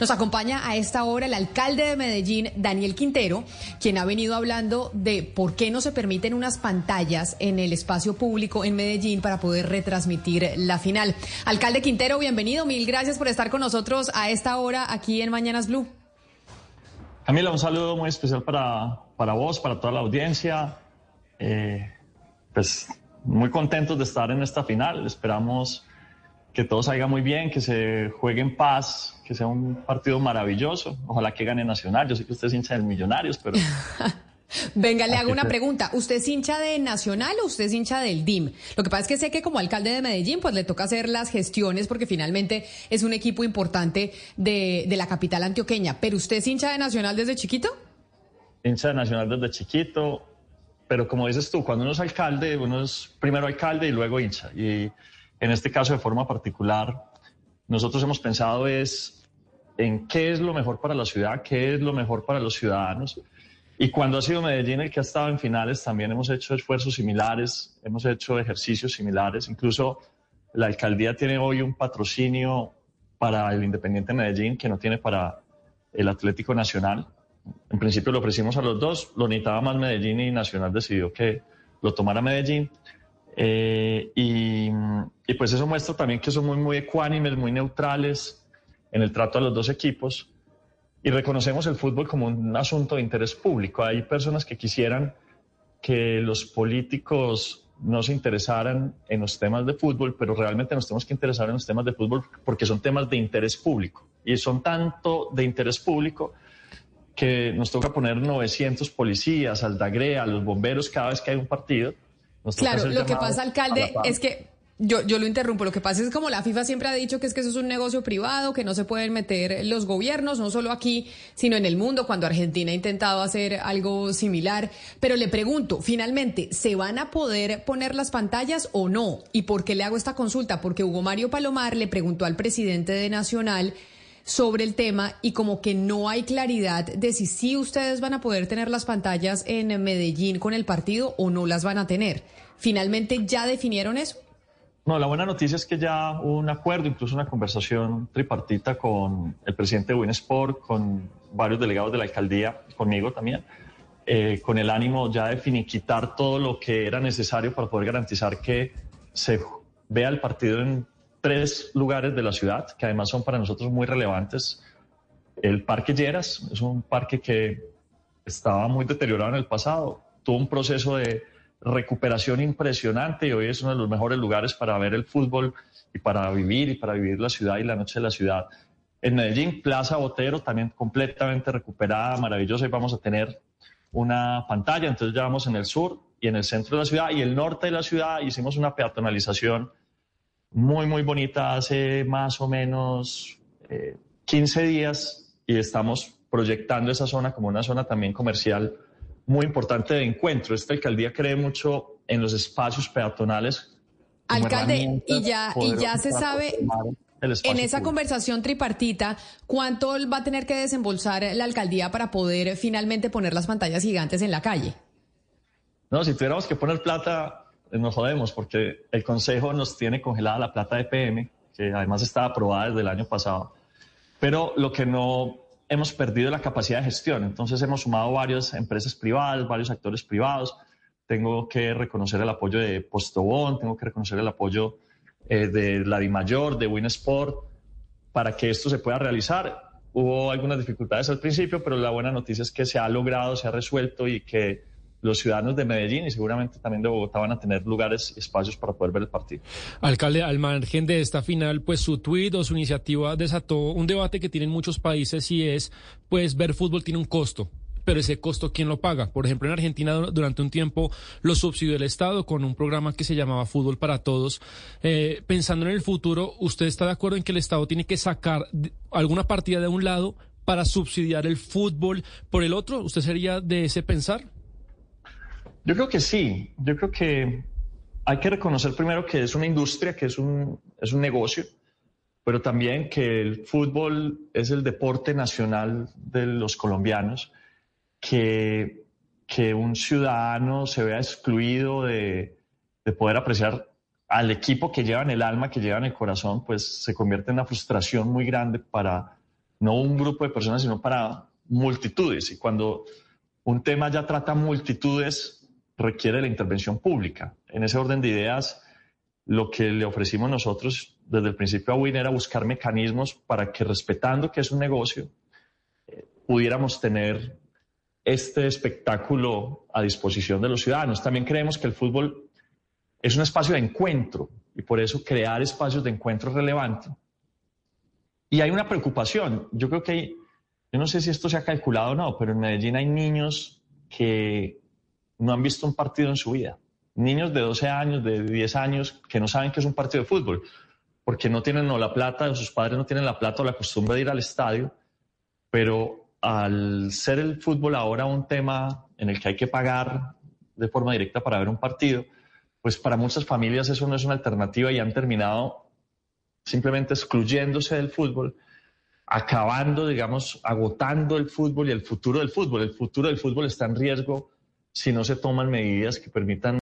Nos acompaña a esta hora el alcalde de Medellín, Daniel Quintero, quien ha venido hablando de por qué no se permiten unas pantallas en el espacio público en Medellín para poder retransmitir la final. Alcalde Quintero, bienvenido. Mil gracias por estar con nosotros a esta hora aquí en Mañanas Blue. Camila, un saludo muy especial para, para vos, para toda la audiencia. Eh, pues muy contentos de estar en esta final. Esperamos que todo salga muy bien, que se juegue en paz, que sea un partido maravilloso. Ojalá que gane Nacional. Yo sé que usted es hincha del Millonarios, pero... Venga, le hago una pregunta. ¿Usted es hincha de Nacional o usted es hincha del DIM? Lo que pasa es que sé que como alcalde de Medellín, pues le toca hacer las gestiones porque finalmente es un equipo importante de, de la capital antioqueña. ¿Pero usted es hincha de Nacional desde chiquito? Hincha de Nacional desde chiquito, pero como dices tú, cuando uno es alcalde, uno es primero alcalde y luego hincha. Y en este caso, de forma particular, nosotros hemos pensado es en qué es lo mejor para la ciudad, qué es lo mejor para los ciudadanos. Y cuando ha sido Medellín el que ha estado en finales, también hemos hecho esfuerzos similares, hemos hecho ejercicios similares. Incluso la alcaldía tiene hoy un patrocinio para el Independiente Medellín que no tiene para el Atlético Nacional. En principio lo ofrecimos a los dos, lo necesitaba más Medellín y Nacional decidió que lo tomara Medellín. Eh, y, pues eso muestra también que son muy, muy ecuánimes, muy neutrales en el trato a los dos equipos. Y reconocemos el fútbol como un asunto de interés público. Hay personas que quisieran que los políticos no se interesaran en los temas de fútbol, pero realmente nos tenemos que interesar en los temas de fútbol porque son temas de interés público. Y son tanto de interés público que nos toca poner 900 policías, aldagrea, los bomberos cada vez que hay un partido claro, lo que pasa, alcalde, es que yo, yo lo interrumpo. Lo que pasa es como la FIFA siempre ha dicho que es que eso es un negocio privado, que no se pueden meter los gobiernos, no solo aquí, sino en el mundo, cuando Argentina ha intentado hacer algo similar. Pero le pregunto, finalmente, ¿se van a poder poner las pantallas o no? ¿Y por qué le hago esta consulta? Porque Hugo Mario Palomar le preguntó al presidente de Nacional sobre el tema y como que no hay claridad de si sí ustedes van a poder tener las pantallas en Medellín con el partido o no las van a tener. ¿Finalmente ya definieron eso? No, la buena noticia es que ya hubo un acuerdo, incluso una conversación tripartita con el presidente de Winsport, con varios delegados de la alcaldía, conmigo también, eh, con el ánimo ya de finiquitar todo lo que era necesario para poder garantizar que se vea el partido en tres lugares de la ciudad que además son para nosotros muy relevantes. El Parque Lleras es un parque que estaba muy deteriorado en el pasado, tuvo un proceso de recuperación impresionante y hoy es uno de los mejores lugares para ver el fútbol y para vivir y para vivir la ciudad y la noche de la ciudad. En Medellín, Plaza Botero también completamente recuperada, maravillosa y vamos a tener una pantalla, entonces ya vamos en el sur y en el centro de la ciudad y el norte de la ciudad hicimos una peatonalización muy, muy bonita hace más o menos 15 eh, días y estamos proyectando esa zona como una zona también comercial muy importante de encuentro. Esta alcaldía cree mucho en los espacios peatonales. Alcalde, y ya, y ya se sabe en esa conversación tripartita, ¿cuánto va a tener que desembolsar la alcaldía para poder finalmente poner las pantallas gigantes en la calle? No, si tuviéramos que poner plata, nos jodemos porque el Consejo nos tiene congelada la plata de PM, que además estaba aprobada desde el año pasado. Pero lo que no hemos perdido la capacidad de gestión. Entonces hemos sumado varias empresas privadas, varios actores privados. Tengo que reconocer el apoyo de Postobón, tengo que reconocer el apoyo eh, de la DIMAYOR, de Winsport, para que esto se pueda realizar. Hubo algunas dificultades al principio, pero la buena noticia es que se ha logrado, se ha resuelto y que los ciudadanos de Medellín y seguramente también de Bogotá van a tener lugares espacios para poder ver el partido. Alcalde, al margen de esta final, pues su tuit o su iniciativa desató un debate que tienen muchos países y es, pues ver fútbol tiene un costo. Pero ese costo, ¿quién lo paga? Por ejemplo, en Argentina durante un tiempo lo subsidió el Estado con un programa que se llamaba Fútbol para Todos. Eh, pensando en el futuro, ¿usted está de acuerdo en que el Estado tiene que sacar alguna partida de un lado para subsidiar el fútbol por el otro? ¿Usted sería de ese pensar? Yo creo que sí. Yo creo que hay que reconocer primero que es una industria, que es un, es un negocio, pero también que el fútbol es el deporte nacional de los colombianos, que, que un ciudadano se vea excluido de, de poder apreciar al equipo que lleva en el alma, que lleva en el corazón, pues se convierte en una frustración muy grande para, no un grupo de personas, sino para multitudes. Y cuando un tema ya trata multitudes, requiere la intervención pública. En ese orden de ideas, lo que le ofrecimos nosotros desde el principio a Win era buscar mecanismos para que, respetando que es un negocio, eh, pudiéramos tener este espectáculo a disposición de los ciudadanos. También creemos que el fútbol es un espacio de encuentro y por eso crear espacios de encuentro es relevante. Y hay una preocupación. Yo creo que hay, yo no sé si esto se ha calculado o no, pero en Medellín hay niños que no han visto un partido en su vida. Niños de 12 años, de 10 años, que no saben qué es un partido de fútbol, porque no tienen no la plata, o sus padres no tienen la plata o la costumbre de ir al estadio, pero al ser el fútbol ahora un tema en el que hay que pagar de forma directa para ver un partido, pues para muchas familias eso no es una alternativa y han terminado simplemente excluyéndose del fútbol, acabando, digamos, agotando el fútbol y el futuro del fútbol. El futuro del fútbol está en riesgo si no se toman medidas que permitan